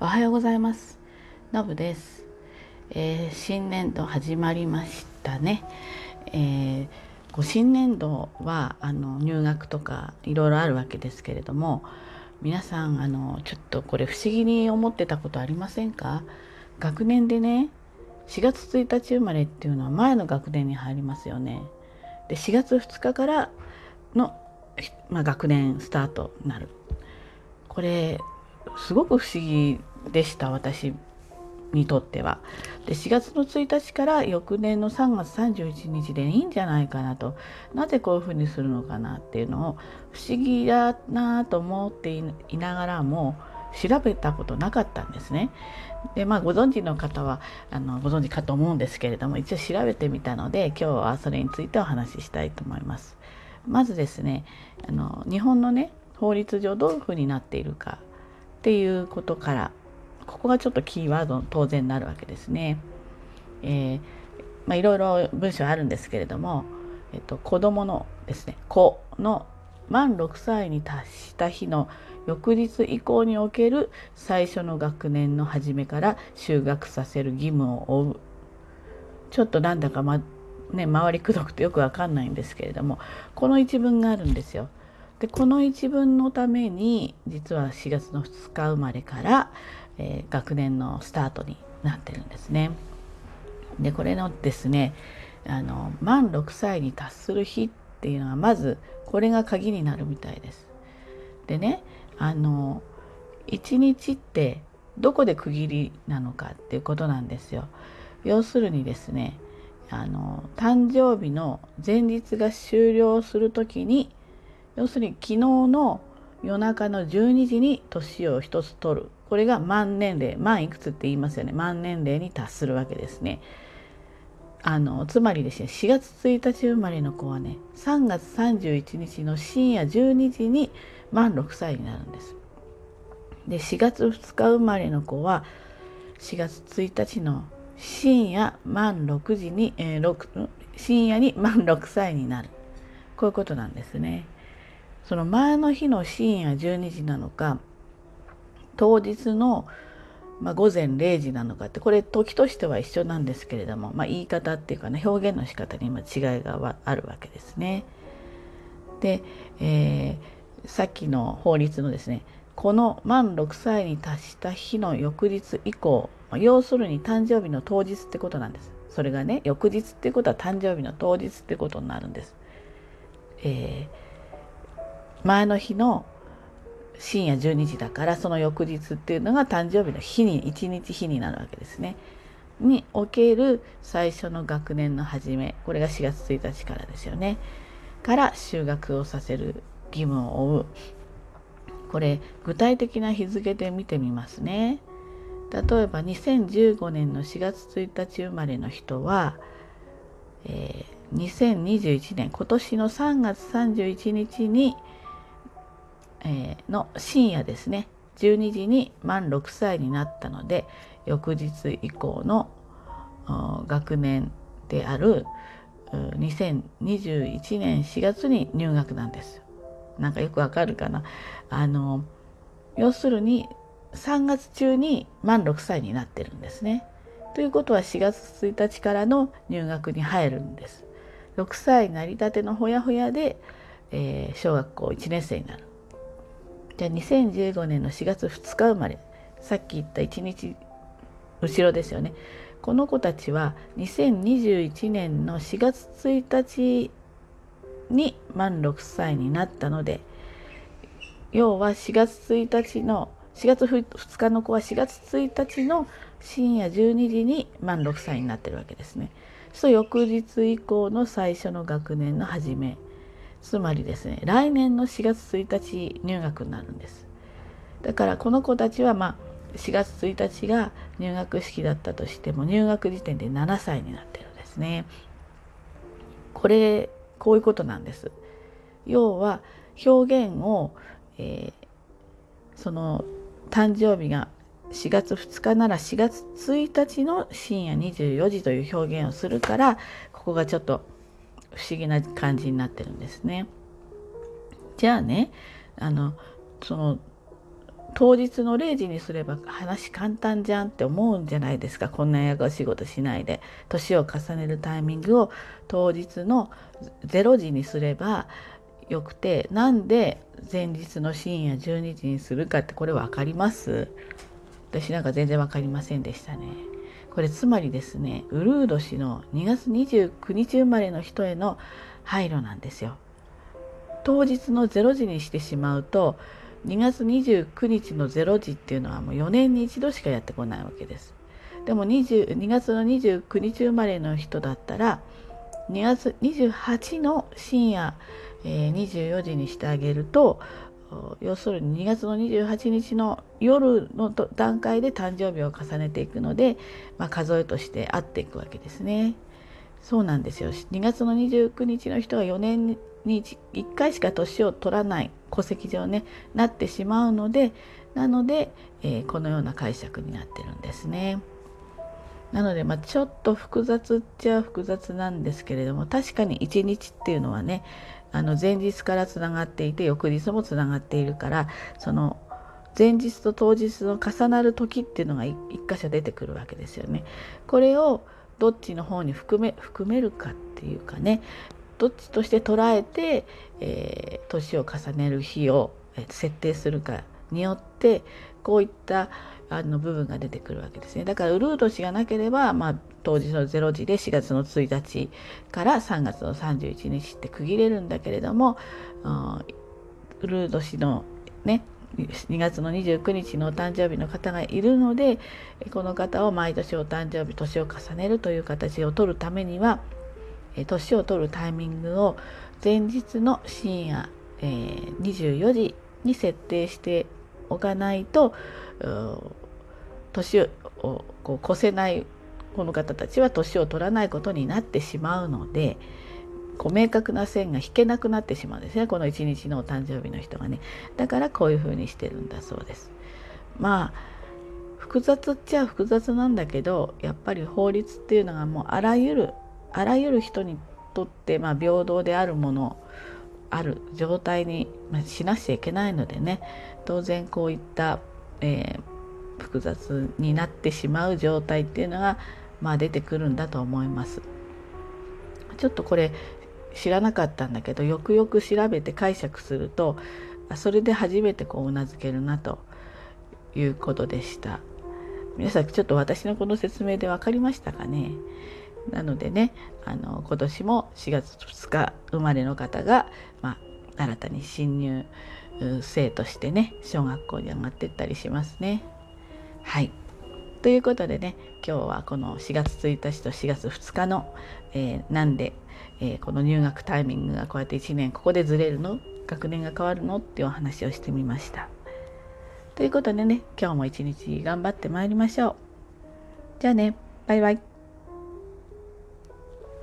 おはようございます。のぶです、えー、新年度始まりましたね、えー、こう新年度はあの入学とかいろいろあるわけですけれども皆さんあのちょっとこれ不思議に思ってたことありませんか？学年でね4月1日生まれっていうのは前の学年に入りますよね。で4月2日からの、まあ、学年スタートになる。これすごく不思議でした私にとっては。で4月の1日から翌年の3月31日でいいんじゃないかなとなぜこういうふうにするのかなっていうのを不思議だなと思っていながらも調べたことなかったんですね。でまあご存知の方はあのご存知かと思うんですけれども一応調べてみたので今日はそれについてお話ししたいと思います。まずですねあの日本のね法律上どういうふうになっているかっていうことからここがちょっとキーワード当然になるわけですね。えー、まあ、いろいろ文章あるんですけれども、えっと、子供のですね子の満6歳に達した日の翌日以降における最初の学年の初めから就学させる義務を負うちょっとなんだかまね回りくどくてよくわかんないんですけれどもこの一文があるんですよ。でこの一文のために実は4月の2日生まれから、えー、学年のスタートになってるんですね。でこれのですねあの満6歳に達する日っていうのはまずこれが鍵になるみたいです。でねあの1日ってどこで区切りなのかっていうことなんですよ。要するにですねあの誕生日の前日が終了する時に要するに昨日の夜中の12時に年を一つ取るこれが満年齢満いくつって言いますよね満年齢に達するわけですね。あのつまりですね4月1日生まれの子はね3月31日の深夜12時に満6歳になるんです。で4月2日生まれの子は4月1日の深夜満6時に、えー、深夜に満6歳になるこういうことなんですね。その前の日の深夜12時なのか当日の、まあ、午前0時なのかってこれ時としては一緒なんですけれども、まあ、言い方っていうかね表現の仕方に今違いがあるわけですね。で、えー、さっきの法律のですねこの満6歳に達した日の翌日以降、要するに誕生日の当日ってことなんです。それがね翌日っていうことは誕生日の当日ってことになるんです。えー前の日の深夜12時だからその翌日っていうのが誕生日の日に1日日になるわけですね。における最初の学年の始めこれが4月1日からですよね。から就学をさせる義務を負う。これ具体的な日付で見てみますね。例えば2015年の4月1日生まれの人は、えー、2021年今年の3月31日にえー、の深夜ですね12時に満6歳になったので翌日以降の学年である2021年4月に入学なんです。なんかよくわかるかなあの要するに3月中に満6歳になってるんですね。ということは4月1日からの入学に入るんです。6歳なりたてのほやほやで、えー、小学校1年生になる。じゃあ2015年の4月2日生まれ。さっき言った1日後ろですよね。この子たちは2021年の4月1日に満6歳になったので要は4月1日の4月2日の子は4月1日の深夜12時に満6歳になってるわけですね。そ翌日以降の最初の学年の初め。つまりですね来年の4月1日入学になるんです。だからこの子たちはまあ4月1日が入学式だったとしても入学時点で7歳になってるんですね。これこういうことなんです。要は表現を、えー、その誕生日が4月2日なら4月1日の深夜24時という表現をするからここがちょっと不思議な感じになってるんですね。じゃあねあのその当日の0時にすれば話簡単じゃんって思うんじゃないですかこんなややこしいことしないで年を重ねるタイミングを当日の0時にすればよくてなんで前日の深夜12時にするかってこれ分かります？私なんか全然分かりませんでしたね。これつまりですねウルー年の2月29日生まれの人への配慮なんですよ。当日の0時にしてしまうと2月29日の0時っていうのはもう4年に一度しかやってこないわけです。でも2 2月の29日生まれの人だったら2月28の深夜、えー、24時にしてあげると要するに2月の28日の夜の段階で誕生日を重ねていくので、まあ、数えとして合っていくわけですね。そうなんですよ2月の29日の人は4年に1回しか年を取らない戸籍上ねなってしまうのでなので、えー、このような解釈になってるんですね。なので、まあ、ちょっと複雑っちゃ複雑なんですけれども確かに1日っていうのはねあの前日からつながっていて翌日もつながっているからその前日と当日の重なる時っていうのが一箇所出てくるわけですよね。これをどっちの方に含め含めるかっていうかねどっちとして捉えて、えー、年を重ねる日を設定するかによってこういったあの部分が出てくるわけですね。だからウルー年がなければ、まあ、当日の0時で4月の1日から3月の31日って区切れるんだけれども、ウルー年のね2月の29日のお誕生日の方がいるのでこの方を毎年お誕生日年を重ねるという形を取るためには年を取るタイミングを前日の深夜、えー、24時に設定しておかないと年をこう越せないこの方たちは年を取らないことになってしまうのでこう明確な線が引けなくなってしまうんですね。この一日のお誕生日の人がね。だからこういうふうにしてるんだそうです。まあ複雑っちゃ複雑なんだけどやっぱり法律っていうのがもうあらゆるあらゆる人にとってまあ平等であるものある状態にしなくちゃいけないのでね。当然こういった、えー、複雑になってしまう状態っていうのが、まあ、出てくるんだと思います。ちょっとこれ知らなかったんだけどよくよく調べて解釈するとそれで初めてこううなずけるなということでした。皆さんちょっと私のこの説明で分かりましたかね？なのでねあの今年も4月2日生まれの方が、まあ、新たに新入生としてね小学校に上がってったりしますね。はいということでね今日はこの4月1日と4月2日の、えー、なんで、えー、この入学タイミングがこうやって1年ここでずれるの？学年が変わるの？っていうお話をしてみました。ということでね今日も一日頑張ってまいりましょう。じゃあねバイバイ。